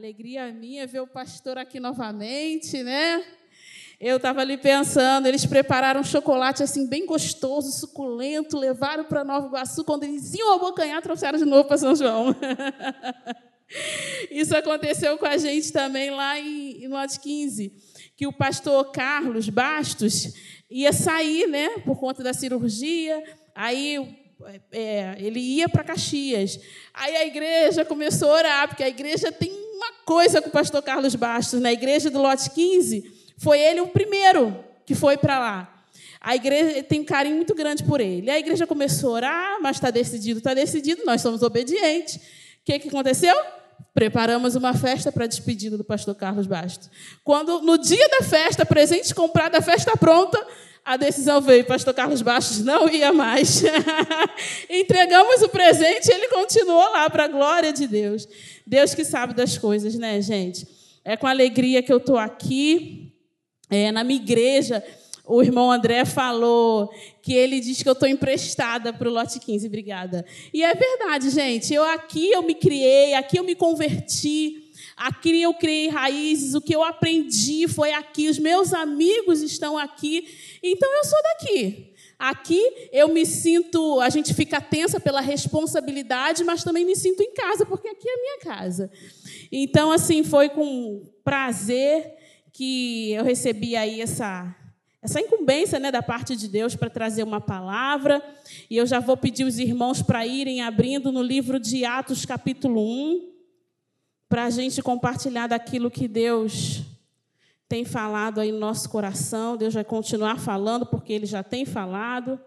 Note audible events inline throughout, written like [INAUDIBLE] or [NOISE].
Alegria minha ver o pastor aqui novamente, né? Eu estava ali pensando, eles prepararam um chocolate assim bem gostoso, suculento, levaram para Nova Iguaçu, quando eles iam abocanhar, trouxeram de novo para São João. [LAUGHS] Isso aconteceu com a gente também lá em, em Lote 15, que o pastor Carlos Bastos ia sair, né, por conta da cirurgia, aí é, ele ia para Caxias. Aí a igreja começou a orar, porque a igreja tem uma coisa com o pastor Carlos Bastos. Na igreja do Lote 15, foi ele o primeiro que foi para lá. A igreja tem um carinho muito grande por ele. A igreja começou a orar, mas está decidido, está decidido, nós somos obedientes. O que, que aconteceu? Preparamos uma festa para a despedida do pastor Carlos Bastos. Quando, no dia da festa, presente comprado, a festa pronta, a decisão veio, pastor Carlos Bastos não ia mais. [LAUGHS] Entregamos o presente e ele continuou lá, para a glória de Deus. Deus que sabe das coisas, né, gente? É com alegria que eu estou aqui. É, na minha igreja, o irmão André falou que ele diz que eu estou emprestada para o lote 15, obrigada. E é verdade, gente. Eu aqui eu me criei, aqui eu me converti. Aqui eu criei raízes, o que eu aprendi foi aqui, os meus amigos estão aqui, então eu sou daqui. Aqui eu me sinto, a gente fica tensa pela responsabilidade, mas também me sinto em casa, porque aqui é a minha casa. Então, assim, foi com prazer que eu recebi aí essa, essa incumbência né, da parte de Deus para trazer uma palavra. E eu já vou pedir os irmãos para irem abrindo no livro de Atos, capítulo 1 para a gente compartilhar daquilo que Deus tem falado aí no nosso coração. Deus vai continuar falando, porque Ele já tem falado.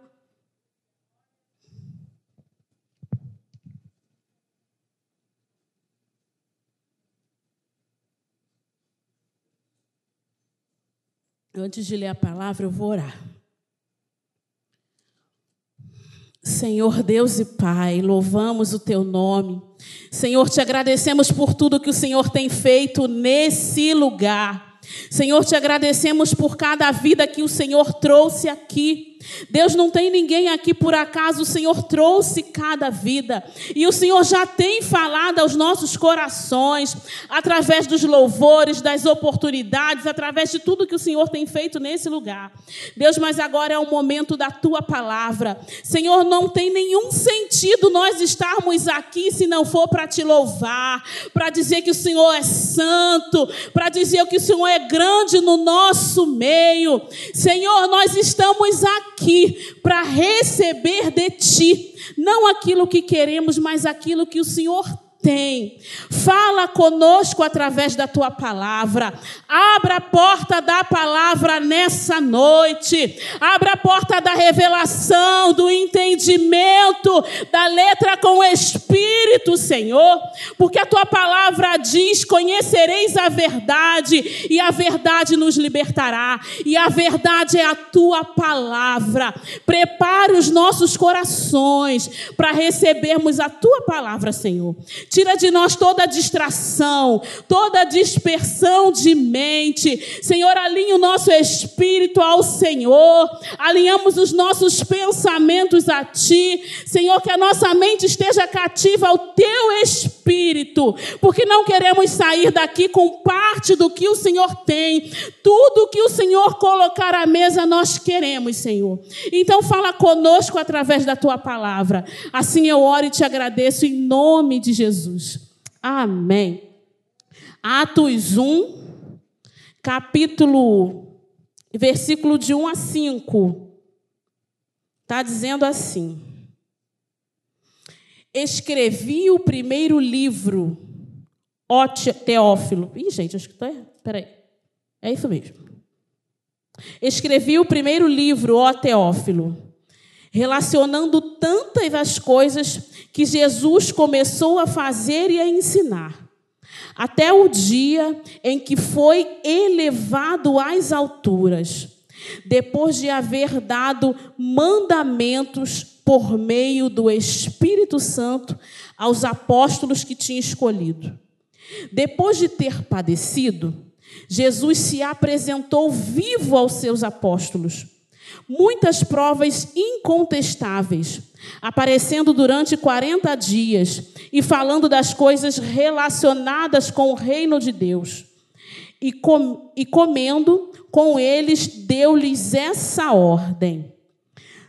Antes de ler a palavra, eu vou orar. Senhor Deus e Pai, louvamos o teu nome. Senhor, te agradecemos por tudo que o Senhor tem feito nesse lugar. Senhor, te agradecemos por cada vida que o Senhor trouxe aqui. Deus não tem ninguém aqui por acaso, o Senhor trouxe cada vida. E o Senhor já tem falado aos nossos corações, através dos louvores, das oportunidades, através de tudo que o Senhor tem feito nesse lugar. Deus, mas agora é o momento da tua palavra. Senhor, não tem nenhum sentido nós estarmos aqui se não for para te louvar, para dizer que o Senhor é santo, para dizer que o Senhor é grande no nosso meio. Senhor, nós estamos aqui aqui para receber de ti, não aquilo que queremos, mas aquilo que o Senhor tem. Fala conosco através da tua palavra. Abra a porta da palavra nessa noite. Abra a porta da revelação, do entendimento, da letra com o Espírito, Senhor. Porque a tua palavra diz: Conhecereis a verdade, e a verdade nos libertará. E a verdade é a tua palavra. Prepare os nossos corações para recebermos a tua palavra, Senhor. Tira de nós toda distração, toda dispersão de mente. Senhor, alinha o nosso espírito ao Senhor. Alinhamos os nossos pensamentos a Ti. Senhor, que a nossa mente esteja cativa ao Teu Espírito. Porque não queremos sair daqui com parte do que o Senhor tem. Tudo que o Senhor colocar à mesa, nós queremos, Senhor. Então, fala conosco através da Tua palavra. Assim eu oro e te agradeço em nome de Jesus. Jesus. Amém. Atos 1, capítulo, versículo de 1 a 5. Está dizendo assim: Escrevi o primeiro livro, ó Teófilo. Ih, gente, acho que estou errado. Peraí. É isso mesmo. Escrevi o primeiro livro, ó Teófilo relacionando tantas as coisas que Jesus começou a fazer e a ensinar, até o dia em que foi elevado às alturas, depois de haver dado mandamentos por meio do Espírito Santo aos apóstolos que tinha escolhido. Depois de ter padecido, Jesus se apresentou vivo aos seus apóstolos muitas provas incontestáveis, aparecendo durante 40 dias e falando das coisas relacionadas com o reino de Deus. E, com, e comendo com eles, deu-lhes essa ordem: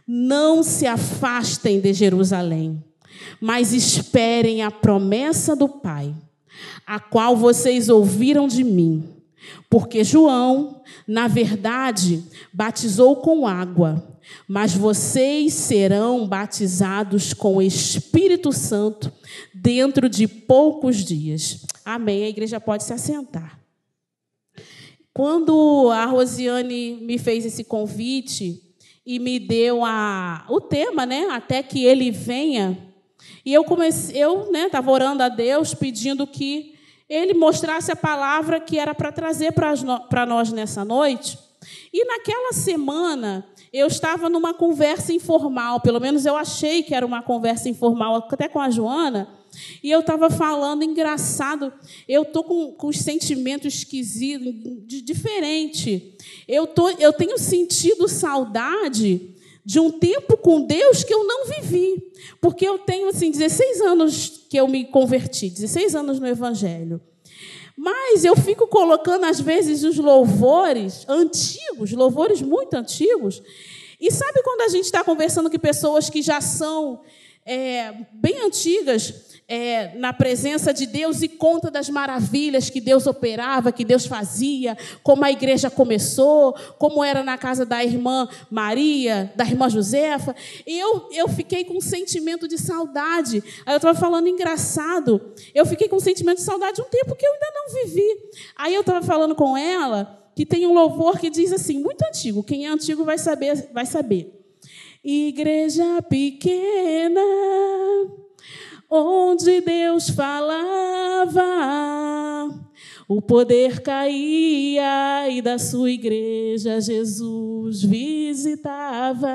Não se afastem de Jerusalém, mas esperem a promessa do Pai, a qual vocês ouviram de mim. Porque João, na verdade, batizou com água, mas vocês serão batizados com o Espírito Santo dentro de poucos dias. Amém. A igreja pode se assentar. Quando a Rosiane me fez esse convite e me deu a, o tema, né, até que ele venha, e eu comecei, eu, né, estava orando a Deus pedindo que ele mostrasse a palavra que era para trazer para nós nessa noite. E naquela semana, eu estava numa conversa informal, pelo menos eu achei que era uma conversa informal, até com a Joana, e eu estava falando, engraçado, eu estou com, com os sentimentos esquisitos, de, diferente. Eu, tô, eu tenho sentido saudade de um tempo com Deus que eu não vivi. Porque eu tenho assim 16 anos que eu me converti, 16 anos no evangelho. Mas eu fico colocando às vezes os louvores antigos, louvores muito antigos. E sabe quando a gente está conversando com pessoas que já são é, bem antigas, é, na presença de Deus e conta das maravilhas que Deus operava, que Deus fazia, como a igreja começou, como era na casa da irmã Maria, da irmã Josefa. E eu, eu fiquei com um sentimento de saudade. Aí eu estava falando engraçado. Eu fiquei com um sentimento de saudade de um tempo que eu ainda não vivi. Aí eu estava falando com ela que tem um louvor que diz assim, muito antigo. Quem é antigo vai saber, vai saber. Igreja pequena onde Deus falava, o poder caía e da sua igreja Jesus visitava.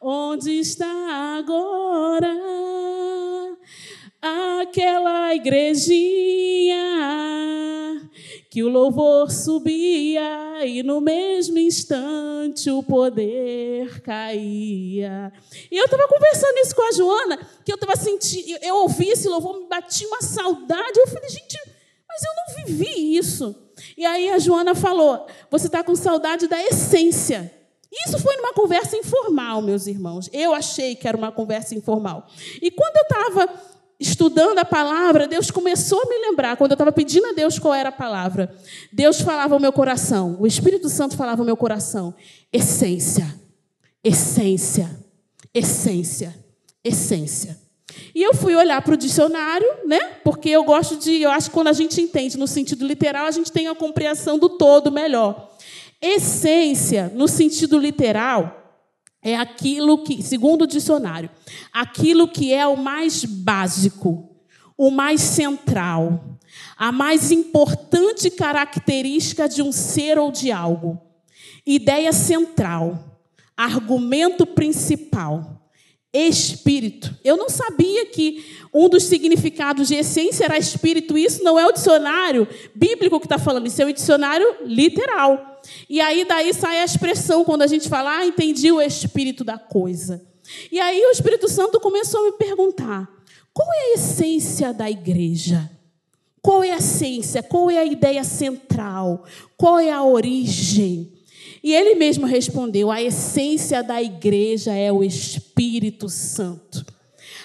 Onde está agora aquela igrejinha que o louvor subia e no mesmo instante o poder caía. E eu estava conversando isso com a Joana, que eu estava sentindo, eu ouvi esse louvor, me batia uma saudade. Eu falei, gente, mas eu não vivi isso. E aí a Joana falou: você está com saudade da essência. Isso foi numa conversa informal, meus irmãos. Eu achei que era uma conversa informal. E quando eu estava estudando a palavra, Deus começou a me lembrar, quando eu estava pedindo a Deus qual era a palavra, Deus falava ao meu coração, o Espírito Santo falava ao meu coração: essência, essência, essência, essência. E eu fui olhar para o dicionário, né? Porque eu gosto de, eu acho que quando a gente entende no sentido literal, a gente tem a compreensão do todo melhor. Essência, no sentido literal, é aquilo que, segundo o dicionário, aquilo que é o mais básico, o mais central, a mais importante característica de um ser ou de algo. Ideia central, argumento principal, espírito. Eu não sabia que um dos significados de essência era espírito. Isso não é o dicionário bíblico que está falando, isso é o dicionário literal. E aí daí sai a expressão quando a gente fala, ah, entendi o espírito da coisa. E aí o Espírito Santo começou a me perguntar: qual é a essência da igreja? Qual é a essência? Qual é a ideia central? Qual é a origem? E ele mesmo respondeu: a essência da igreja é o Espírito Santo.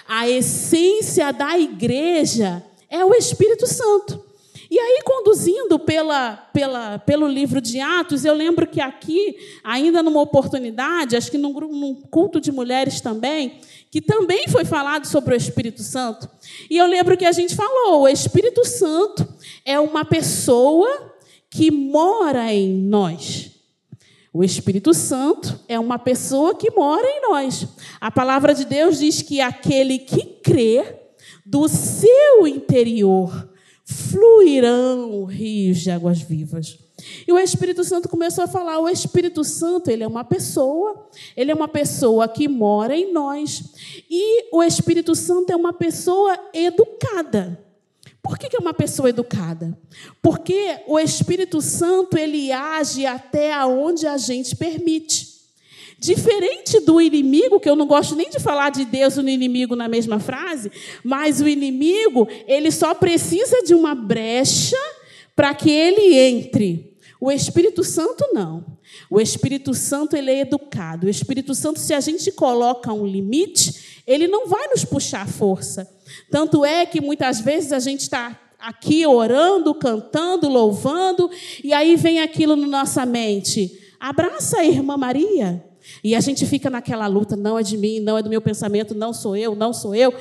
A essência da igreja é o Espírito Santo. E aí, conduzindo pela, pela, pelo livro de Atos, eu lembro que aqui, ainda numa oportunidade, acho que num, num culto de mulheres também, que também foi falado sobre o Espírito Santo. E eu lembro que a gente falou: o Espírito Santo é uma pessoa que mora em nós. O Espírito Santo é uma pessoa que mora em nós. A palavra de Deus diz que aquele que crê, do seu interior fluirão rios de águas vivas. E o Espírito Santo começou a falar: o Espírito Santo, ele é uma pessoa, ele é uma pessoa que mora em nós. E o Espírito Santo é uma pessoa educada. Por que é uma pessoa educada? Porque o Espírito Santo ele age até aonde a gente permite. Diferente do inimigo, que eu não gosto nem de falar de Deus e no inimigo na mesma frase, mas o inimigo, ele só precisa de uma brecha para que ele entre. O Espírito Santo não. O Espírito Santo ele é educado. O Espírito Santo, se a gente coloca um limite, ele não vai nos puxar força. Tanto é que muitas vezes a gente está aqui orando, cantando, louvando, e aí vem aquilo na nossa mente: abraça a irmã Maria. E a gente fica naquela luta: não é de mim, não é do meu pensamento, não sou eu, não sou eu.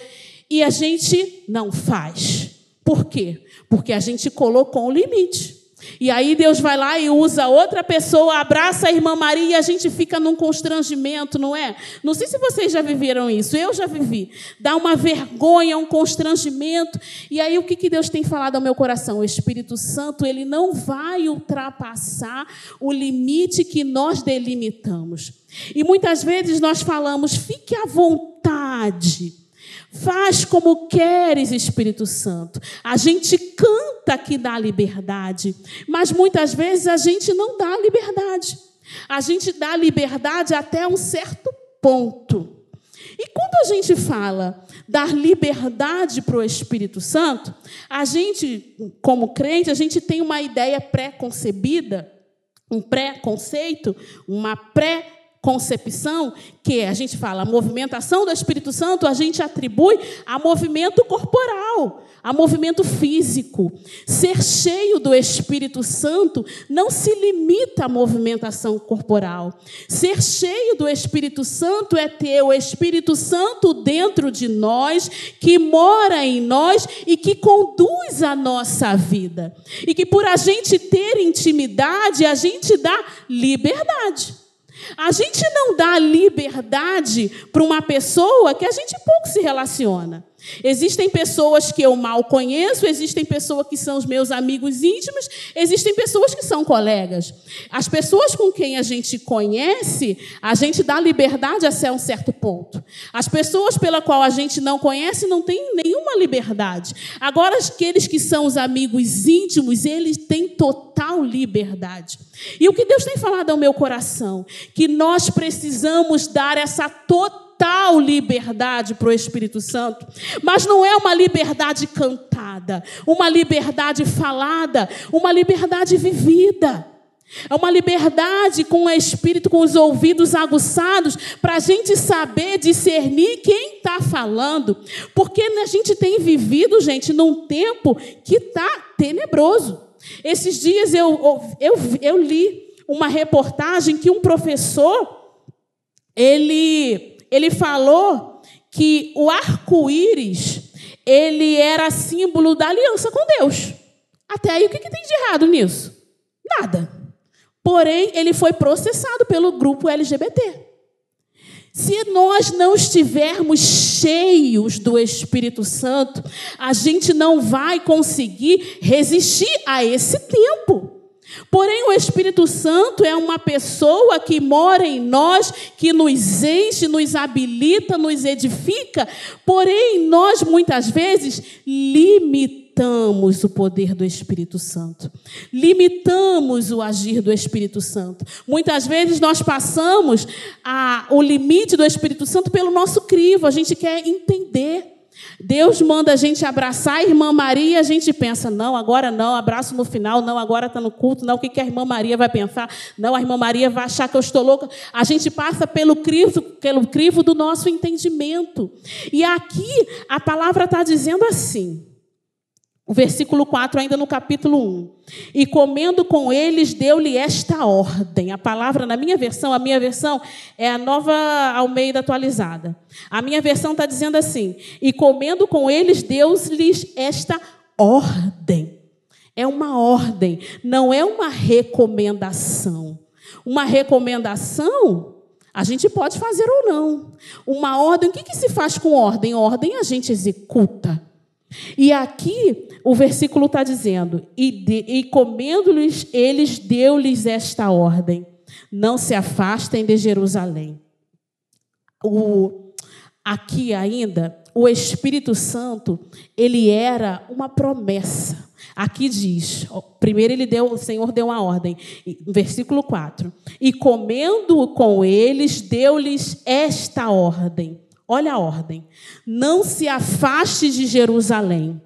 E a gente não faz. Por quê? Porque a gente colocou um limite. E aí Deus vai lá e usa outra pessoa, abraça a irmã Maria e a gente fica num constrangimento, não é? Não sei se vocês já viveram isso, eu já vivi. Dá uma vergonha, um constrangimento. E aí o que, que Deus tem falado ao meu coração? O Espírito Santo, ele não vai ultrapassar o limite que nós delimitamos. E muitas vezes nós falamos, fique à vontade. Faz como queres, Espírito Santo. A gente canta que dá liberdade, mas muitas vezes a gente não dá liberdade. A gente dá liberdade até um certo ponto. E quando a gente fala dar liberdade para o Espírito Santo, a gente, como crente, a gente tem uma ideia pré-concebida, um pré-conceito, uma pré concepção, que a gente fala, a movimentação do Espírito Santo, a gente atribui a movimento corporal, a movimento físico. Ser cheio do Espírito Santo não se limita à movimentação corporal. Ser cheio do Espírito Santo é ter o Espírito Santo dentro de nós, que mora em nós e que conduz a nossa vida. E que por a gente ter intimidade, a gente dá liberdade. A gente não dá liberdade para uma pessoa que a gente pouco se relaciona. Existem pessoas que eu mal conheço, existem pessoas que são os meus amigos íntimos, existem pessoas que são colegas. As pessoas com quem a gente conhece, a gente dá liberdade até um certo ponto. As pessoas pela qual a gente não conhece não tem nenhuma liberdade. Agora, aqueles que são os amigos íntimos, eles têm total liberdade. E o que Deus tem falado ao meu coração? Que nós precisamos dar essa total total liberdade para o Espírito Santo, mas não é uma liberdade cantada, uma liberdade falada, uma liberdade vivida. É uma liberdade com o espírito, com os ouvidos aguçados, para a gente saber discernir quem está falando. Porque a gente tem vivido, gente, num tempo que está tenebroso. Esses dias eu, eu, eu li uma reportagem que um professor ele ele falou que o arco-íris ele era símbolo da aliança com Deus. Até aí o que, que tem de errado nisso? Nada. Porém, ele foi processado pelo grupo LGBT. Se nós não estivermos cheios do Espírito Santo, a gente não vai conseguir resistir a esse tempo. Porém, o Espírito Santo é uma pessoa que mora em nós, que nos enche, nos habilita, nos edifica. Porém, nós muitas vezes limitamos o poder do Espírito Santo, limitamos o agir do Espírito Santo. Muitas vezes nós passamos a, o limite do Espírito Santo pelo nosso crivo, a gente quer entender. Deus manda a gente abraçar a irmã Maria, a gente pensa, não, agora não, abraço no final, não, agora está no culto, não, o que, que a irmã Maria vai pensar? Não, a irmã Maria vai achar que eu estou louca. A gente passa pelo crivo, pelo crivo do nosso entendimento. E aqui a palavra está dizendo assim: o versículo 4, ainda no capítulo 1. E comendo com eles, deu-lhe esta ordem. A palavra, na minha versão, a minha versão é a nova Almeida atualizada. A minha versão está dizendo assim: E comendo com eles, deu-lhes esta ordem. É uma ordem, não é uma recomendação. Uma recomendação a gente pode fazer ou não. Uma ordem, o que, que se faz com ordem? Ordem a gente executa. E aqui o versículo está dizendo: E, e comendo-lhes, eles deu-lhes esta ordem: Não se afastem de Jerusalém. O, aqui ainda, o Espírito Santo, ele era uma promessa. Aqui diz, primeiro ele deu, o Senhor deu uma ordem, versículo 4. E comendo com eles, deu-lhes esta ordem. Olha a ordem: Não se afaste de Jerusalém,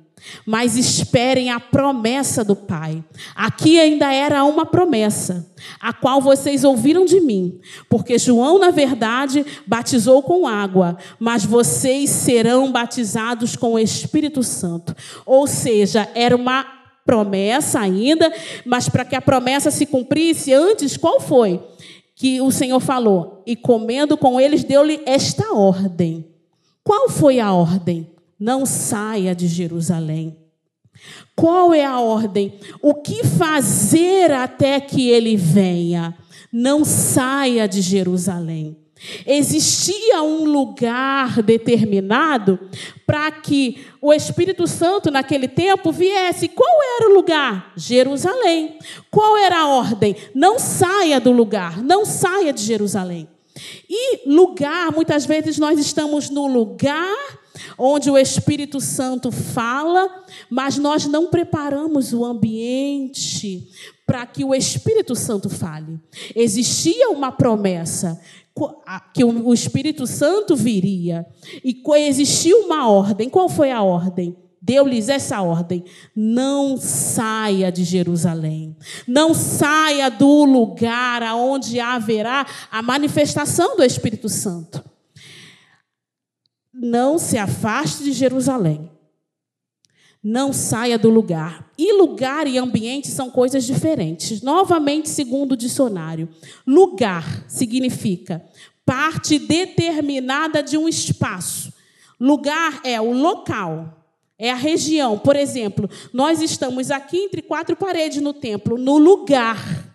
mas esperem a promessa do Pai. Aqui ainda era uma promessa, a qual vocês ouviram de mim, porque João, na verdade, batizou com água, mas vocês serão batizados com o Espírito Santo. Ou seja, era uma promessa ainda, mas para que a promessa se cumprisse antes, qual foi? Que o Senhor falou, e comendo com eles, deu-lhe esta ordem. Qual foi a ordem? Não saia de Jerusalém. Qual é a ordem? O que fazer até que ele venha? Não saia de Jerusalém. Existia um lugar determinado para que o Espírito Santo, naquele tempo, viesse. Qual era o lugar? Jerusalém. Qual era a ordem? Não saia do lugar, não saia de Jerusalém. E lugar, muitas vezes nós estamos no lugar onde o Espírito Santo fala, mas nós não preparamos o ambiente para que o Espírito Santo fale. Existia uma promessa que o Espírito Santo viria e existia uma ordem. Qual foi a ordem? Deu-lhes essa ordem: não saia de Jerusalém, não saia do lugar aonde haverá a manifestação do Espírito Santo não se afaste de Jerusalém. Não saia do lugar. E lugar e ambiente são coisas diferentes. Novamente, segundo o dicionário, lugar significa parte determinada de um espaço. Lugar é o local, é a região. Por exemplo, nós estamos aqui entre quatro paredes no templo, no lugar.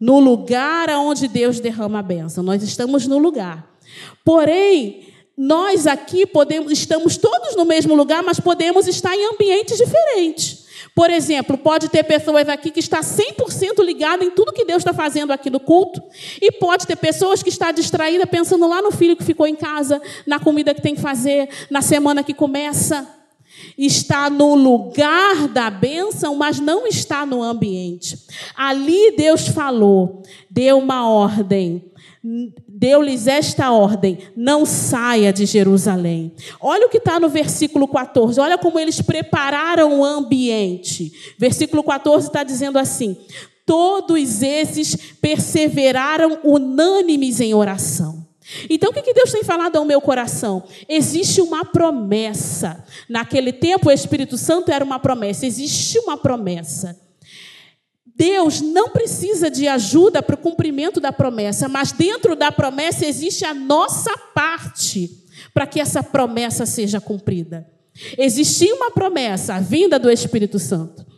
No lugar onde Deus derrama a bênção. Nós estamos no lugar. Porém, nós aqui podemos, estamos todos no mesmo lugar, mas podemos estar em ambientes diferentes. Por exemplo, pode ter pessoas aqui que está 100% ligada em tudo que Deus está fazendo aqui no culto, e pode ter pessoas que está distraída pensando lá no filho que ficou em casa, na comida que tem que fazer, na semana que começa. Está no lugar da bênção, mas não está no ambiente. Ali Deus falou, deu uma ordem deu-lhes esta ordem: não saia de Jerusalém. Olha o que está no versículo 14, olha como eles prepararam o ambiente. Versículo 14 está dizendo assim: todos esses perseveraram unânimes em oração. Então, o que Deus tem falado ao meu coração? Existe uma promessa. Naquele tempo, o Espírito Santo era uma promessa. Existe uma promessa. Deus não precisa de ajuda para o cumprimento da promessa, mas dentro da promessa existe a nossa parte para que essa promessa seja cumprida. Existia uma promessa, a vinda do Espírito Santo.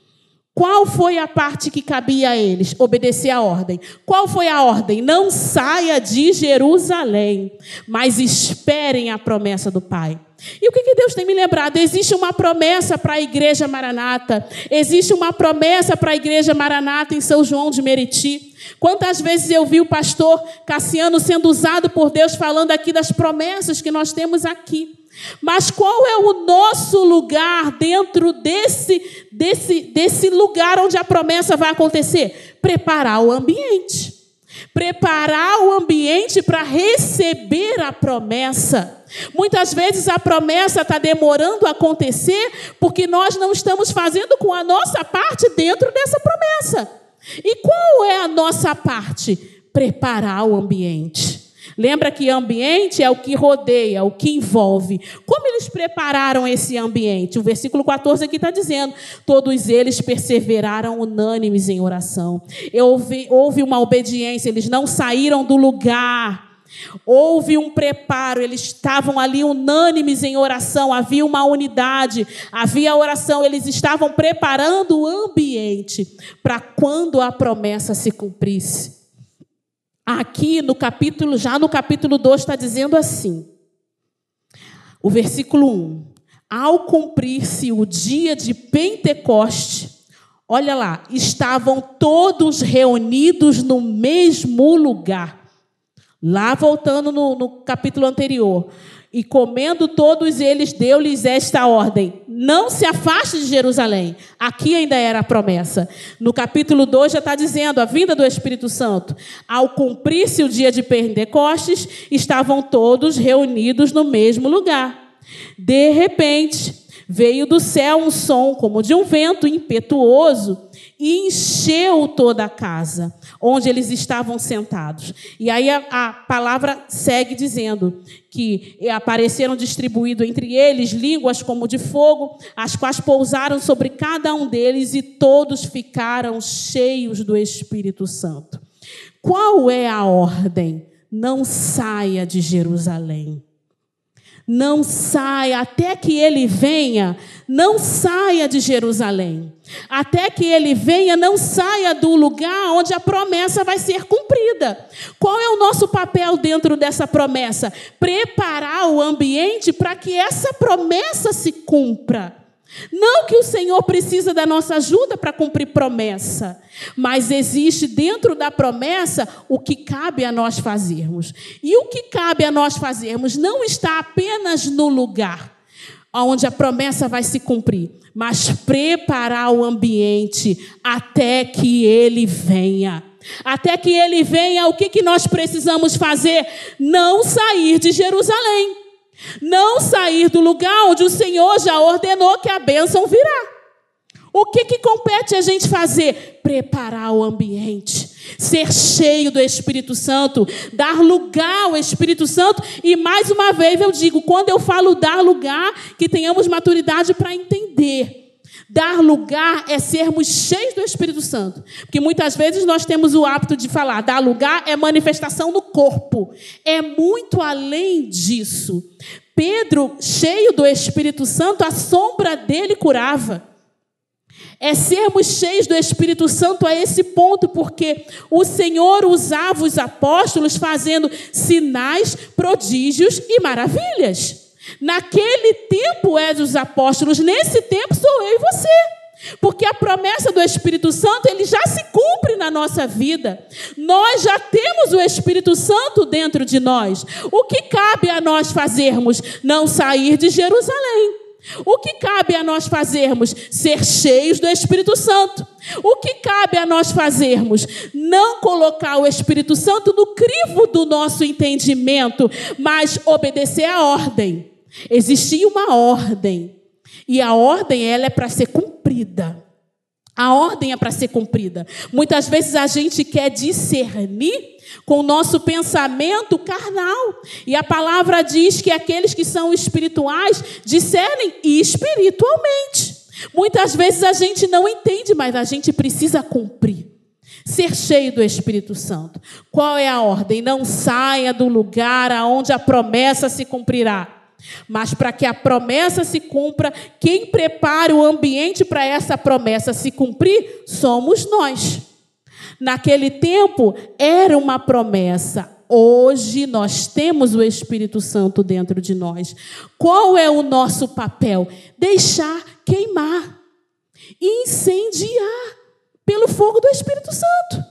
Qual foi a parte que cabia a eles? Obedecer a ordem. Qual foi a ordem? Não saia de Jerusalém, mas esperem a promessa do Pai. E o que Deus tem me lembrado? Existe uma promessa para a igreja Maranata. Existe uma promessa para a igreja Maranata em São João de Meriti. Quantas vezes eu vi o pastor Cassiano sendo usado por Deus falando aqui das promessas que nós temos aqui. Mas qual é o nosso lugar dentro desse, desse, desse lugar onde a promessa vai acontecer? Preparar o ambiente. Preparar o ambiente para receber a promessa. Muitas vezes a promessa está demorando a acontecer porque nós não estamos fazendo com a nossa parte dentro dessa promessa. E qual é a nossa parte? Preparar o ambiente. Lembra que ambiente é o que rodeia, o que envolve. Como eles prepararam esse ambiente? O versículo 14 aqui está dizendo: todos eles perseveraram unânimes em oração. Houve, houve uma obediência, eles não saíram do lugar. Houve um preparo, eles estavam ali unânimes em oração, havia uma unidade, havia oração, eles estavam preparando o ambiente para quando a promessa se cumprisse. Aqui no capítulo, já no capítulo 2, está dizendo assim: o versículo 1: Ao cumprir-se o dia de Pentecoste, olha lá, estavam todos reunidos no mesmo lugar. Lá voltando no, no capítulo anterior, E comendo todos eles, deu-lhes esta ordem: não se afaste de Jerusalém. Aqui ainda era a promessa. No capítulo 2 já está dizendo a vinda do Espírito Santo. Ao cumprir-se o dia de Pentecostes, estavam todos reunidos no mesmo lugar. De repente, veio do céu um som como de um vento impetuoso e encheu toda a casa onde eles estavam sentados. E aí a, a palavra segue dizendo que apareceram distribuídos entre eles línguas como de fogo, as quais pousaram sobre cada um deles e todos ficaram cheios do Espírito Santo. Qual é a ordem? Não saia de Jerusalém. Não saia até que ele venha, não saia de Jerusalém. Até que ele venha, não saia do lugar onde a promessa vai ser cumprida. Qual é o nosso papel dentro dessa promessa? Preparar o ambiente para que essa promessa se cumpra. Não que o Senhor precisa da nossa ajuda para cumprir promessa, mas existe dentro da promessa o que cabe a nós fazermos. E o que cabe a nós fazermos não está apenas no lugar onde a promessa vai se cumprir, mas preparar o ambiente até que ele venha. Até que ele venha, o que, que nós precisamos fazer? Não sair de Jerusalém. Não sair do lugar onde o Senhor já ordenou que a bênção virá. O que, que compete a gente fazer? Preparar o ambiente, ser cheio do Espírito Santo, dar lugar ao Espírito Santo. E mais uma vez eu digo: quando eu falo dar lugar, que tenhamos maturidade para entender. Dar lugar é sermos cheios do Espírito Santo. Porque muitas vezes nós temos o hábito de falar, dar lugar é manifestação no corpo. É muito além disso. Pedro, cheio do Espírito Santo, a sombra dele curava. É sermos cheios do Espírito Santo a esse ponto, porque o Senhor usava os apóstolos fazendo sinais, prodígios e maravilhas. Naquele tempo é dos apóstolos, nesse tempo sou eu e você. Porque a promessa do Espírito Santo, ele já se cumpre na nossa vida. Nós já temos o Espírito Santo dentro de nós. O que cabe a nós fazermos? Não sair de Jerusalém. O que cabe a nós fazermos? Ser cheios do Espírito Santo. O que cabe a nós fazermos? Não colocar o Espírito Santo no crivo do nosso entendimento, mas obedecer à ordem. Existia uma ordem, e a ordem ela é para ser cumprida. A ordem é para ser cumprida. Muitas vezes a gente quer discernir com o nosso pensamento carnal. E a palavra diz que aqueles que são espirituais discernem espiritualmente. Muitas vezes a gente não entende, mas a gente precisa cumprir. Ser cheio do Espírito Santo. Qual é a ordem? Não saia do lugar aonde a promessa se cumprirá. Mas para que a promessa se cumpra, quem prepara o ambiente para essa promessa se cumprir somos nós. Naquele tempo era uma promessa. Hoje nós temos o Espírito Santo dentro de nós. Qual é o nosso papel? Deixar queimar, incendiar pelo fogo do Espírito Santo.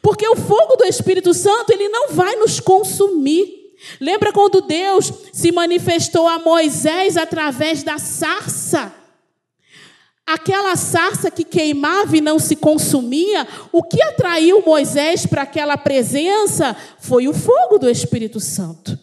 Porque o fogo do Espírito Santo, ele não vai nos consumir. Lembra quando Deus se manifestou a Moisés através da sarça? Aquela sarça que queimava e não se consumia, o que atraiu Moisés para aquela presença foi o fogo do Espírito Santo.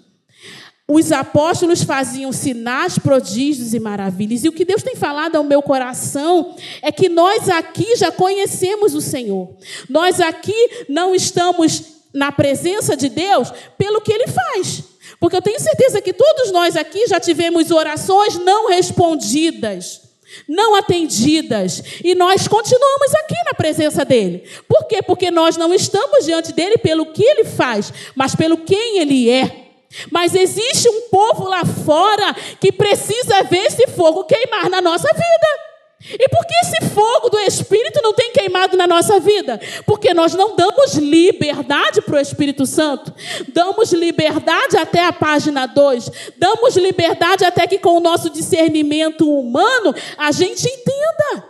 Os apóstolos faziam sinais, prodígios e maravilhas. E o que Deus tem falado ao meu coração é que nós aqui já conhecemos o Senhor. Nós aqui não estamos na presença de Deus pelo que ele faz. Porque eu tenho certeza que todos nós aqui já tivemos orações não respondidas não atendidas, e nós continuamos aqui na presença dele. Por quê? Porque nós não estamos diante dele pelo que ele faz, mas pelo quem ele é. Mas existe um povo lá fora que precisa ver esse fogo queimar na nossa vida. E por que esse fogo do Espírito não tem queimado na nossa vida? Porque nós não damos liberdade para o Espírito Santo. Damos liberdade até a página 2. Damos liberdade até que com o nosso discernimento humano a gente entenda.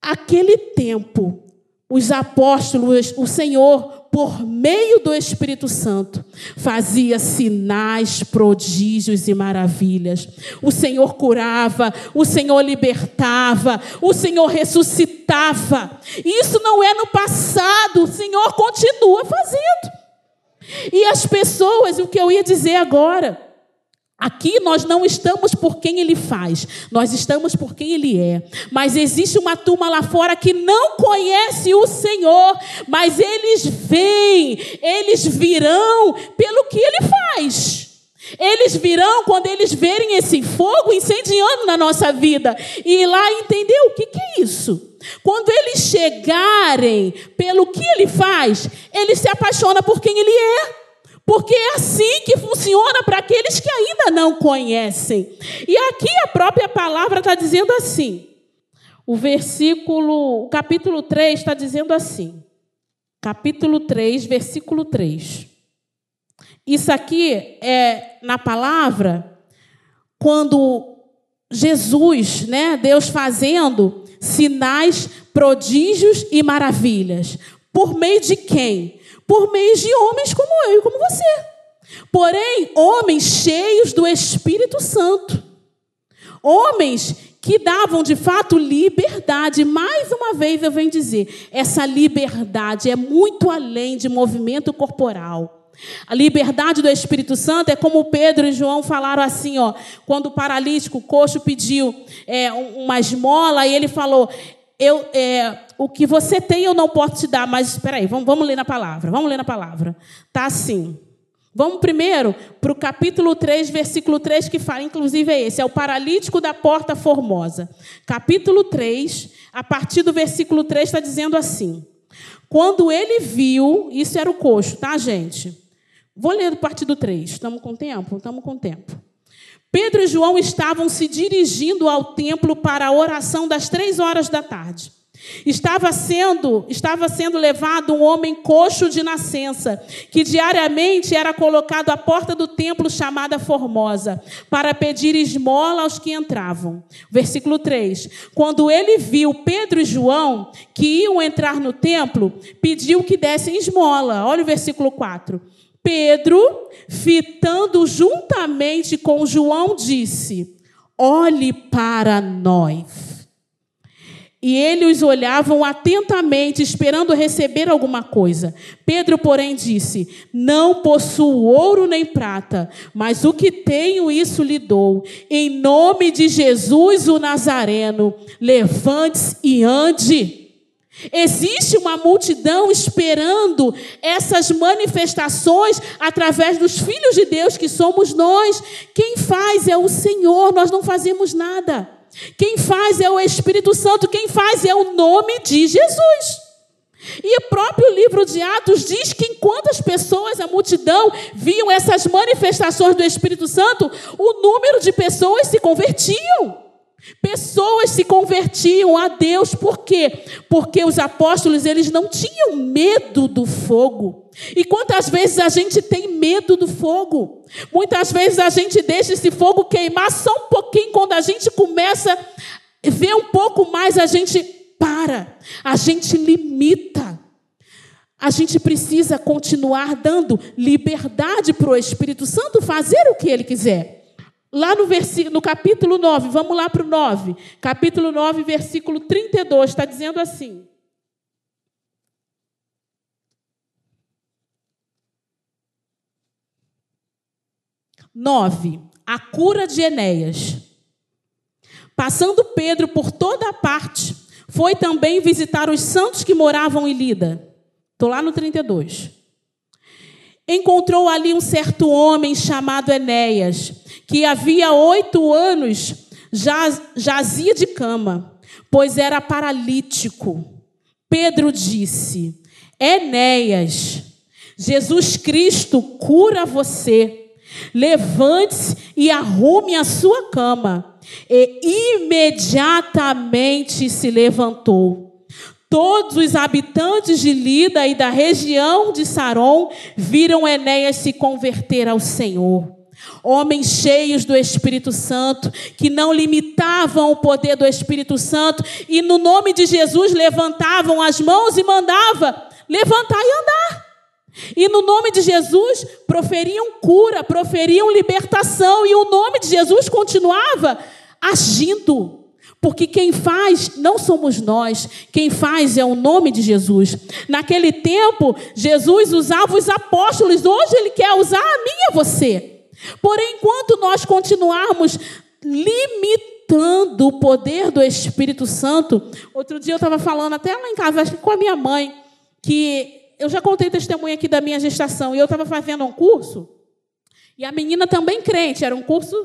Aquele tempo, os apóstolos, o Senhor por meio do Espírito Santo, fazia sinais, prodígios e maravilhas. O Senhor curava, o Senhor libertava, o Senhor ressuscitava. Isso não é no passado, o Senhor continua fazendo. E as pessoas, o que eu ia dizer agora, Aqui nós não estamos por quem ele faz, nós estamos por quem ele é. Mas existe uma turma lá fora que não conhece o Senhor, mas eles vêm, eles virão pelo que ele faz. Eles virão quando eles verem esse fogo incendiando na nossa vida e ir lá entender o que, que é isso. Quando eles chegarem pelo que ele faz, ele se apaixona por quem ele é. Porque é assim que funciona para aqueles que ainda não conhecem. E aqui a própria palavra está dizendo assim. O versículo, o capítulo 3 está dizendo assim. Capítulo 3, versículo 3. Isso aqui é na palavra quando Jesus, né, Deus fazendo sinais, prodígios e maravilhas. Por meio de quem? Por meio de homens como eu e como você. Porém, homens cheios do Espírito Santo. Homens que davam de fato liberdade. Mais uma vez eu venho dizer, essa liberdade é muito além de movimento corporal. A liberdade do Espírito Santo é como Pedro e João falaram assim, ó, quando o paralítico, o coxo, pediu é, uma esmola e ele falou: eu, é, o que você tem eu não posso te dar, mas espera aí, vamos, vamos ler na palavra, vamos ler na palavra. Tá assim. Vamos primeiro para o capítulo 3, versículo 3, que fala, inclusive é esse, é o paralítico da porta formosa. Capítulo 3, a partir do versículo 3, está dizendo assim: Quando ele viu, isso era o coxo, tá, gente? Vou ler do partido 3, estamos com tempo? Estamos com tempo. Pedro e João estavam se dirigindo ao templo para a oração das três horas da tarde. Estava sendo, estava sendo levado um homem coxo de nascença, que diariamente era colocado à porta do templo chamada Formosa, para pedir esmola aos que entravam. Versículo 3. Quando ele viu Pedro e João, que iam entrar no templo, pediu que dessem esmola. Olha o versículo 4. Pedro, fitando juntamente com João, disse: Olhe para nós. E eles olhavam atentamente, esperando receber alguma coisa. Pedro, porém, disse: Não possuo ouro nem prata, mas o que tenho, isso lhe dou. Em nome de Jesus o Nazareno, levante-se e ande. Existe uma multidão esperando essas manifestações através dos filhos de Deus que somos nós. Quem faz é o Senhor, nós não fazemos nada. Quem faz é o Espírito Santo, quem faz é o nome de Jesus. E o próprio livro de Atos diz que enquanto as pessoas, a multidão, viam essas manifestações do Espírito Santo, o número de pessoas se convertiam. Pessoas se convertiam a Deus, por quê? Porque os apóstolos, eles não tinham medo do fogo. E quantas vezes a gente tem medo do fogo? Muitas vezes a gente deixa esse fogo queimar só um pouquinho, quando a gente começa a ver um pouco mais, a gente para, a gente limita. A gente precisa continuar dando liberdade para o Espírito Santo fazer o que ele quiser. Lá no, no capítulo 9, vamos lá para o 9. Capítulo 9, versículo 32, está dizendo assim. Nove, a cura de Enéas. Passando Pedro por toda a parte, foi também visitar os santos que moravam em Lida. Estou lá no 32. Encontrou ali um certo homem chamado Enéas que havia oito anos jazia de cama, pois era paralítico. Pedro disse: Enéas, Jesus Cristo cura você. Levante-se e arrume a sua cama. E imediatamente se levantou. Todos os habitantes de Lida e da região de Saron viram Enéas se converter ao Senhor. Homens cheios do Espírito Santo, que não limitavam o poder do Espírito Santo e no nome de Jesus levantavam as mãos e mandava levantar e andar. E no nome de Jesus proferiam cura, proferiam libertação, e o nome de Jesus continuava agindo. Porque quem faz não somos nós, quem faz é o nome de Jesus. Naquele tempo, Jesus usava os apóstolos, hoje ele quer usar a mim e a você. Porém, enquanto nós continuarmos limitando o poder do Espírito Santo, outro dia eu estava falando até lá em casa, acho que com a minha mãe, que eu já contei testemunho aqui da minha gestação, e eu estava fazendo um curso, e a menina também crente, era um curso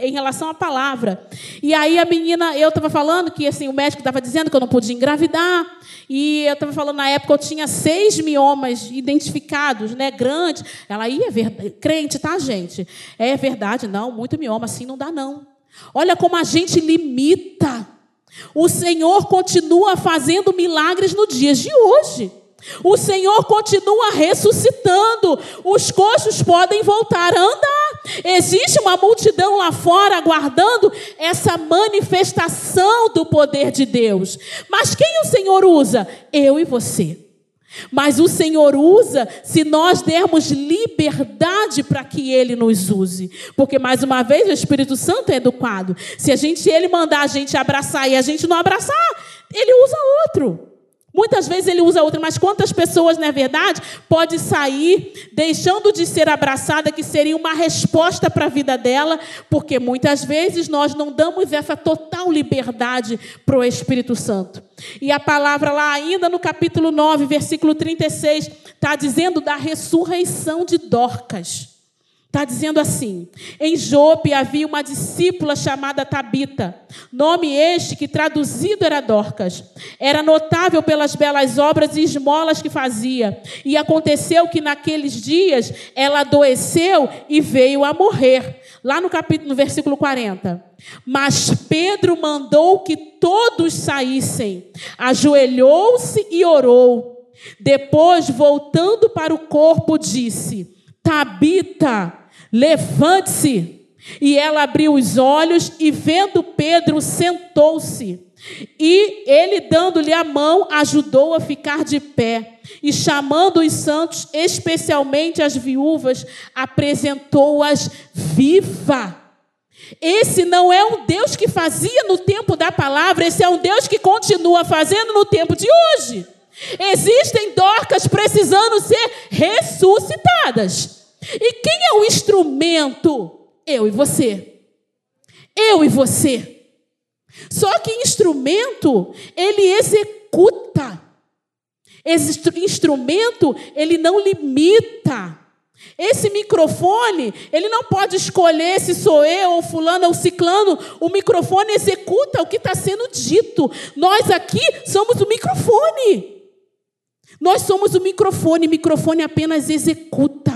em relação à palavra. E aí a menina, eu estava falando que assim, o médico estava dizendo que eu não podia engravidar, e eu estava falando na época eu tinha seis miomas identificados, né, grandes. Ela ia ver, crente, tá, gente? É verdade, não, muito mioma assim não dá não. Olha como a gente limita. O Senhor continua fazendo milagres no dias de hoje. O Senhor continua ressuscitando. Os coxos podem voltar a andar. Existe uma multidão lá fora aguardando essa manifestação do poder de Deus. Mas quem o Senhor usa? Eu e você. Mas o Senhor usa se nós dermos liberdade para que Ele nos use. Porque, mais uma vez, o Espírito Santo é educado. Se a gente, Ele mandar a gente abraçar e a gente não abraçar, Ele usa outro. Muitas vezes ele usa outra, mas quantas pessoas, na verdade, pode sair deixando de ser abraçada, que seria uma resposta para a vida dela, porque muitas vezes nós não damos essa total liberdade para o Espírito Santo. E a palavra lá, ainda no capítulo 9, versículo 36, está dizendo da ressurreição de Dorcas. Está dizendo assim: em Jope havia uma discípula chamada Tabita, nome este que traduzido era Dorcas. Era notável pelas belas obras e esmolas que fazia. E aconteceu que naqueles dias ela adoeceu e veio a morrer. Lá no capítulo, no versículo 40. Mas Pedro mandou que todos saíssem, ajoelhou-se e orou. Depois, voltando para o corpo, disse: Tabita, Levante-se. E ela abriu os olhos e, vendo Pedro, sentou-se. E ele, dando-lhe a mão, ajudou a ficar de pé. E chamando os santos, especialmente as viúvas, apresentou-as viva. Esse não é um Deus que fazia no tempo da palavra, esse é um Deus que continua fazendo no tempo de hoje. Existem dorcas precisando ser ressuscitadas. E quem é o instrumento? Eu e você. Eu e você. Só que instrumento, ele executa. Esse instrumento, ele não limita. Esse microfone, ele não pode escolher se sou eu ou fulano ou ciclano. O microfone executa o que está sendo dito. Nós aqui somos o microfone. Nós somos o microfone. O microfone apenas executa.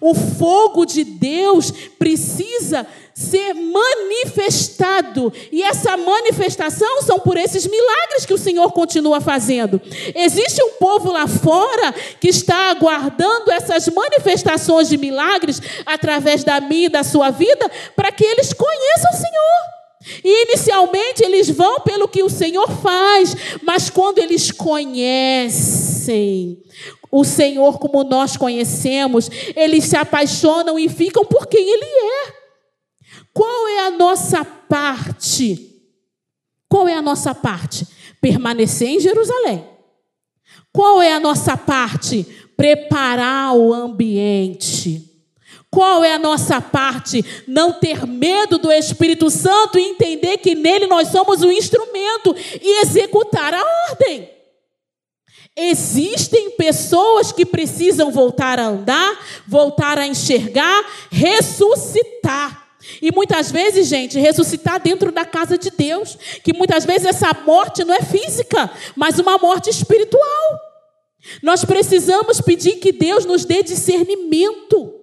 O fogo de Deus precisa ser manifestado, e essa manifestação são por esses milagres que o Senhor continua fazendo. Existe um povo lá fora que está aguardando essas manifestações de milagres através da minha e da sua vida, para que eles conheçam o Senhor. E inicialmente eles vão pelo que o Senhor faz, mas quando eles conhecem o Senhor como nós conhecemos, eles se apaixonam e ficam por quem Ele é. Qual é a nossa parte? Qual é a nossa parte? Permanecer em Jerusalém. Qual é a nossa parte? Preparar o ambiente. Qual é a nossa parte? Não ter medo do Espírito Santo e entender que nele nós somos o instrumento e executar a ordem. Existem pessoas que precisam voltar a andar, voltar a enxergar, ressuscitar. E muitas vezes, gente, ressuscitar dentro da casa de Deus. Que muitas vezes essa morte não é física, mas uma morte espiritual. Nós precisamos pedir que Deus nos dê discernimento.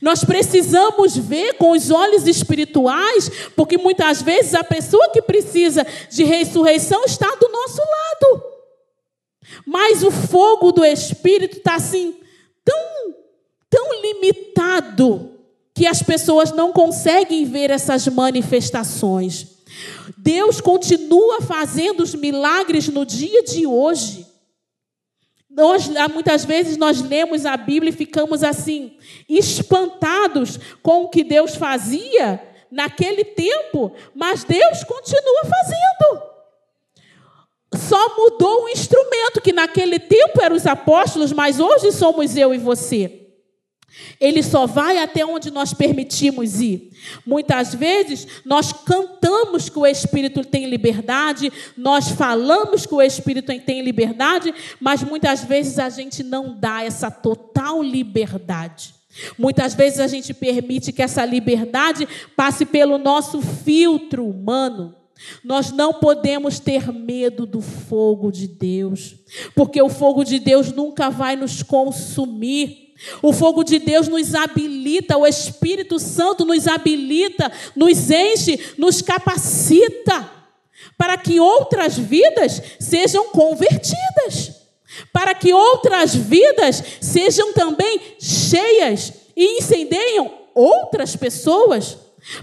Nós precisamos ver com os olhos espirituais, porque muitas vezes a pessoa que precisa de ressurreição está do nosso lado. Mas o fogo do Espírito está assim, tão, tão limitado, que as pessoas não conseguem ver essas manifestações. Deus continua fazendo os milagres no dia de hoje. Nós, muitas vezes nós lemos a Bíblia e ficamos assim, espantados com o que Deus fazia naquele tempo, mas Deus continua fazendo. Só mudou o instrumento, que naquele tempo eram os apóstolos, mas hoje somos eu e você. Ele só vai até onde nós permitimos ir. Muitas vezes nós cantamos que o Espírito tem liberdade, nós falamos que o Espírito tem liberdade, mas muitas vezes a gente não dá essa total liberdade. Muitas vezes a gente permite que essa liberdade passe pelo nosso filtro humano. Nós não podemos ter medo do fogo de Deus, porque o fogo de Deus nunca vai nos consumir. O fogo de Deus nos habilita, o Espírito Santo nos habilita, nos enche, nos capacita para que outras vidas sejam convertidas, para que outras vidas sejam também cheias e incendeiam outras pessoas,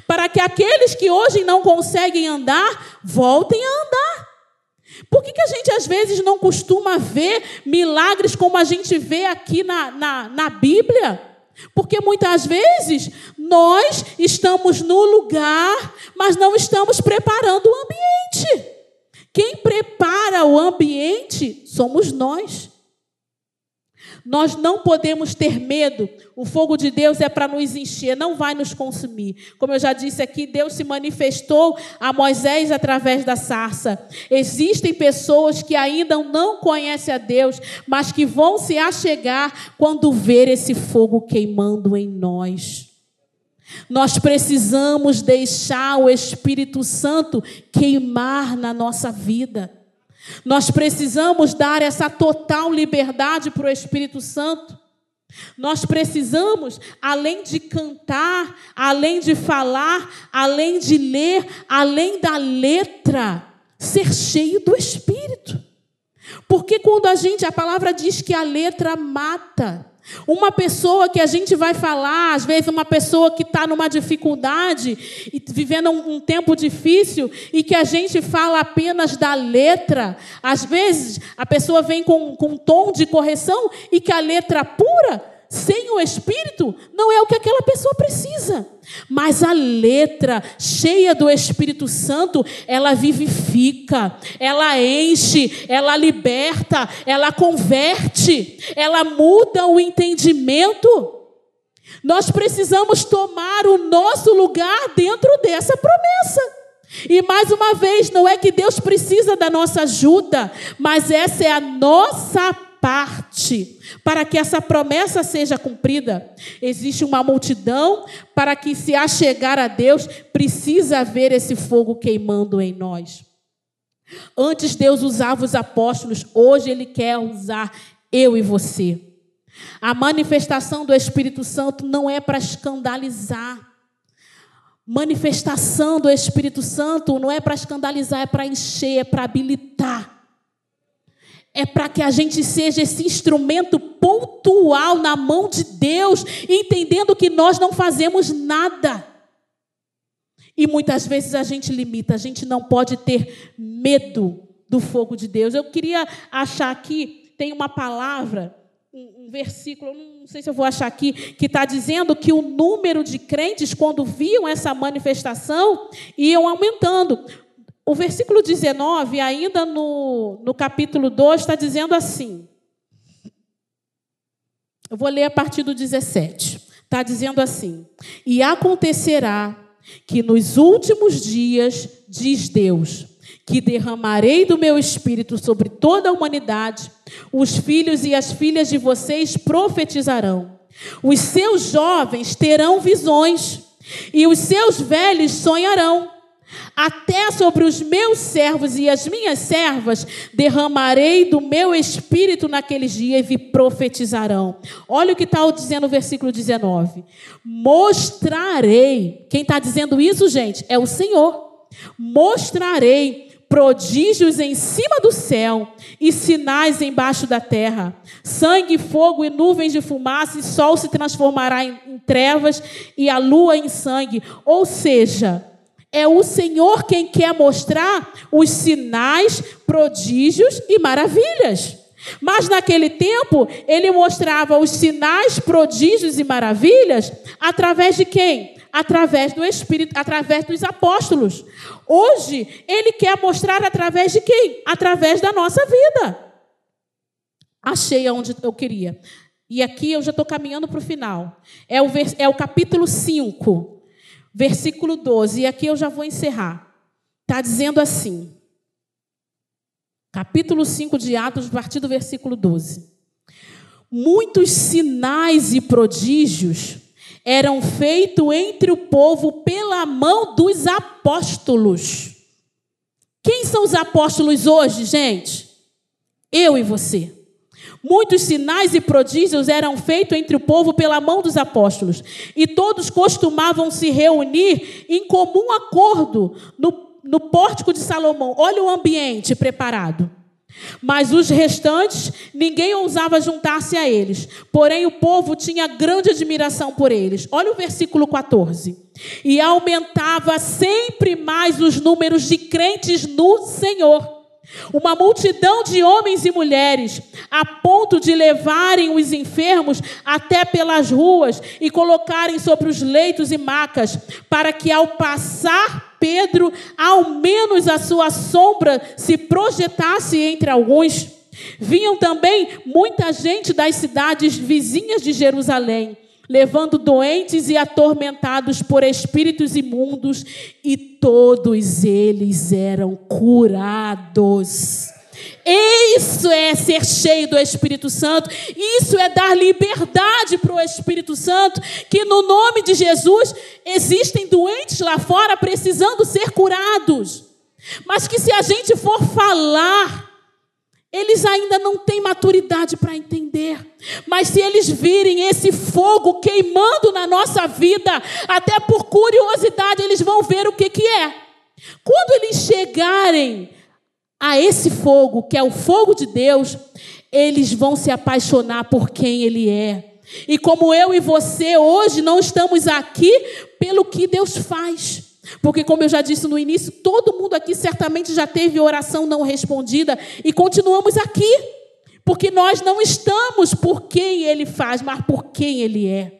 para que aqueles que hoje não conseguem andar voltem a andar. Por que, que a gente às vezes não costuma ver milagres como a gente vê aqui na, na, na Bíblia? Porque muitas vezes nós estamos no lugar, mas não estamos preparando o ambiente. Quem prepara o ambiente somos nós. Nós não podemos ter medo. O fogo de Deus é para nos encher, não vai nos consumir. Como eu já disse aqui, Deus se manifestou a Moisés através da sarça. Existem pessoas que ainda não conhecem a Deus, mas que vão se achegar quando ver esse fogo queimando em nós. Nós precisamos deixar o Espírito Santo queimar na nossa vida. Nós precisamos dar essa total liberdade para o Espírito Santo. Nós precisamos, além de cantar, além de falar, além de ler, além da letra, ser cheio do Espírito. Porque quando a gente, a palavra diz que a letra mata, uma pessoa que a gente vai falar, às vezes uma pessoa que está numa dificuldade vivendo um, tempo difícil e que a gente fala apenas da letra. Às vezes a pessoa vem com, com um tom de correção e que a letra pura sem o Espírito, não é o que aquela pessoa precisa. Mas a letra cheia do Espírito Santo, ela vivifica, ela enche, ela liberta, ela converte, ela muda o entendimento. Nós precisamos tomar o nosso lugar dentro dessa promessa. E mais uma vez, não é que Deus precisa da nossa ajuda, mas essa é a nossa parte para que essa promessa seja cumprida. Existe uma multidão para que se achegar a Deus, precisa haver esse fogo queimando em nós. Antes Deus usava os apóstolos, hoje Ele quer usar eu e você. A manifestação do Espírito Santo não é para escandalizar. Manifestação do Espírito Santo não é para escandalizar, é para encher, é para habilitar é para que a gente seja esse instrumento pontual na mão de Deus, entendendo que nós não fazemos nada. E muitas vezes a gente limita, a gente não pode ter medo do fogo de Deus. Eu queria achar aqui, tem uma palavra, um, um versículo, não sei se eu vou achar aqui, que está dizendo que o número de crentes, quando viam essa manifestação, iam aumentando. O versículo 19, ainda no, no capítulo 2, está dizendo assim. Eu vou ler a partir do 17. Está dizendo assim: E acontecerá que nos últimos dias, diz Deus, que derramarei do meu espírito sobre toda a humanidade, os filhos e as filhas de vocês profetizarão, os seus jovens terão visões, e os seus velhos sonharão. Até sobre os meus servos e as minhas servas derramarei do meu espírito naqueles dias e profetizarão. Olha o que está dizendo o versículo 19: Mostrarei. Quem está dizendo isso, gente? É o Senhor. Mostrarei prodígios em cima do céu e sinais embaixo da terra: sangue, fogo e nuvens de fumaça, e sol se transformará em, em trevas e a lua em sangue. Ou seja, é o Senhor quem quer mostrar os sinais, prodígios e maravilhas. Mas naquele tempo, ele mostrava os sinais, prodígios e maravilhas através de quem? Através do Espírito, através dos apóstolos. Hoje, ele quer mostrar através de quem? Através da nossa vida. Achei aonde eu queria. E aqui eu já estou caminhando para o final. É o, é o capítulo 5, versículo 12. E aqui eu já vou encerrar. Está dizendo assim: capítulo 5 de Atos, a partir do versículo 12. Muitos sinais e prodígios eram feitos entre o povo pela mão dos apóstolos. Quem são os apóstolos hoje, gente? Eu e você. Muitos sinais e prodígios eram feitos entre o povo pela mão dos apóstolos, e todos costumavam se reunir em comum acordo no no pórtico de Salomão. Olha o ambiente preparado. Mas os restantes, ninguém ousava juntar-se a eles. Porém, o povo tinha grande admiração por eles. Olha o versículo 14. E aumentava sempre mais os números de crentes no Senhor uma multidão de homens e mulheres, a ponto de levarem os enfermos até pelas ruas e colocarem sobre os leitos e macas, para que ao passar Pedro, ao menos a sua sombra se projetasse entre alguns. Vinham também muita gente das cidades vizinhas de Jerusalém levando doentes e atormentados por espíritos imundos, e todos eles eram curados. Isso é ser cheio do Espírito Santo, isso é dar liberdade para o Espírito Santo, que no nome de Jesus existem doentes lá fora precisando ser curados, mas que se a gente for falar, eles ainda não têm maturidade para entender. Mas se eles virem esse fogo queimando na nossa vida, até por curiosidade, eles vão ver o que, que é. Quando eles chegarem a esse fogo, que é o fogo de Deus, eles vão se apaixonar por quem Ele é. E como eu e você hoje não estamos aqui pelo que Deus faz. Porque, como eu já disse no início, todo mundo aqui certamente já teve oração não respondida e continuamos aqui, porque nós não estamos por quem Ele faz, mas por quem Ele é.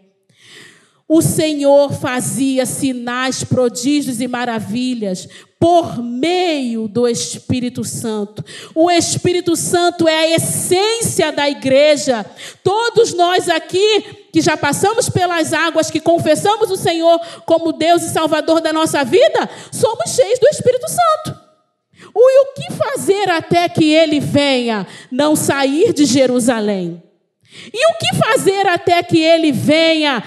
O Senhor fazia sinais, prodígios e maravilhas por meio do Espírito Santo. O Espírito Santo é a essência da igreja. Todos nós aqui que já passamos pelas águas, que confessamos o Senhor como Deus e Salvador da nossa vida, somos cheios do Espírito Santo. E o que fazer até que ele venha? Não sair de Jerusalém. E o que fazer até que ele venha?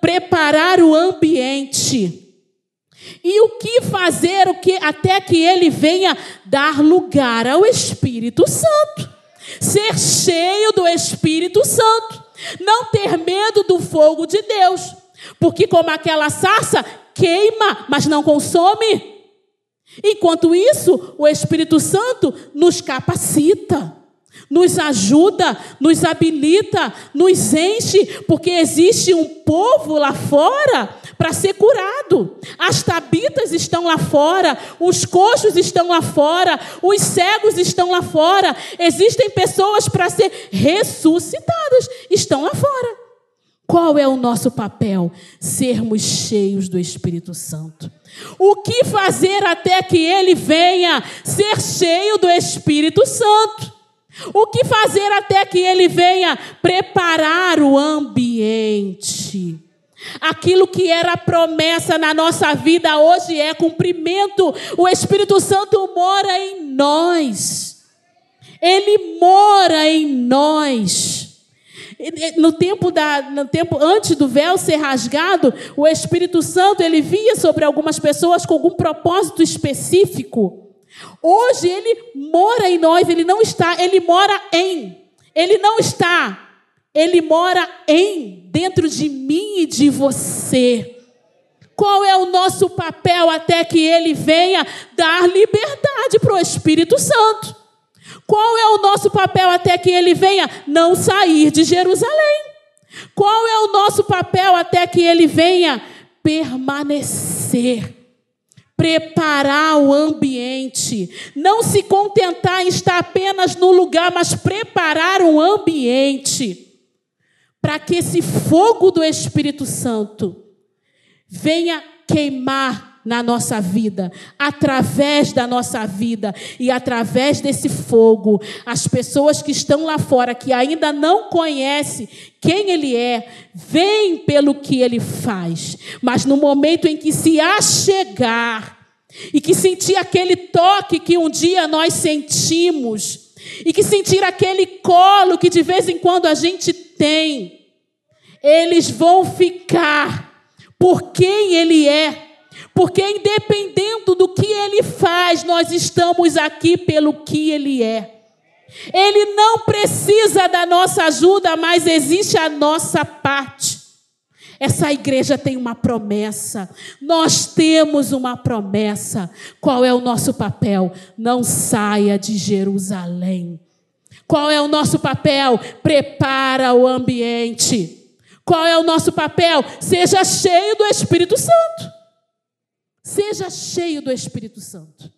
preparar o ambiente. E o que fazer o que até que ele venha dar lugar ao Espírito Santo? Ser cheio do Espírito Santo, não ter medo do fogo de Deus, porque como aquela sarça queima, mas não consome. Enquanto isso, o Espírito Santo nos capacita nos ajuda, nos habilita, nos enche, porque existe um povo lá fora para ser curado. As tabitas estão lá fora, os coxos estão lá fora, os cegos estão lá fora. Existem pessoas para ser ressuscitadas, estão lá fora. Qual é o nosso papel? Sermos cheios do Espírito Santo. O que fazer até que ele venha? Ser cheio do Espírito Santo. O que fazer até que ele venha preparar o ambiente? Aquilo que era promessa na nossa vida hoje é cumprimento. O Espírito Santo mora em nós. Ele mora em nós. No tempo, da, no tempo antes do véu ser rasgado, o Espírito Santo ele via sobre algumas pessoas com algum propósito específico. Hoje ele mora em nós, ele não está, ele mora em. Ele não está, ele mora em, dentro de mim e de você. Qual é o nosso papel até que ele venha dar liberdade para o Espírito Santo? Qual é o nosso papel até que ele venha não sair de Jerusalém? Qual é o nosso papel até que ele venha permanecer? Preparar o ambiente. Não se contentar em estar apenas no lugar, mas preparar o ambiente para que esse fogo do Espírito Santo venha queimar na nossa vida, através da nossa vida e através desse fogo, as pessoas que estão lá fora, que ainda não conhecem quem Ele é, veem pelo que Ele faz, mas no momento em que se achegar e que sentir aquele toque que um dia nós sentimos, e que sentir aquele colo que de vez em quando a gente tem, eles vão ficar por quem Ele é porque, independendo do que ele faz, nós estamos aqui pelo que ele é. Ele não precisa da nossa ajuda, mas existe a nossa parte. Essa igreja tem uma promessa. Nós temos uma promessa. Qual é o nosso papel? Não saia de Jerusalém. Qual é o nosso papel? Prepara o ambiente. Qual é o nosso papel? Seja cheio do Espírito Santo. Seja cheio do Espírito Santo.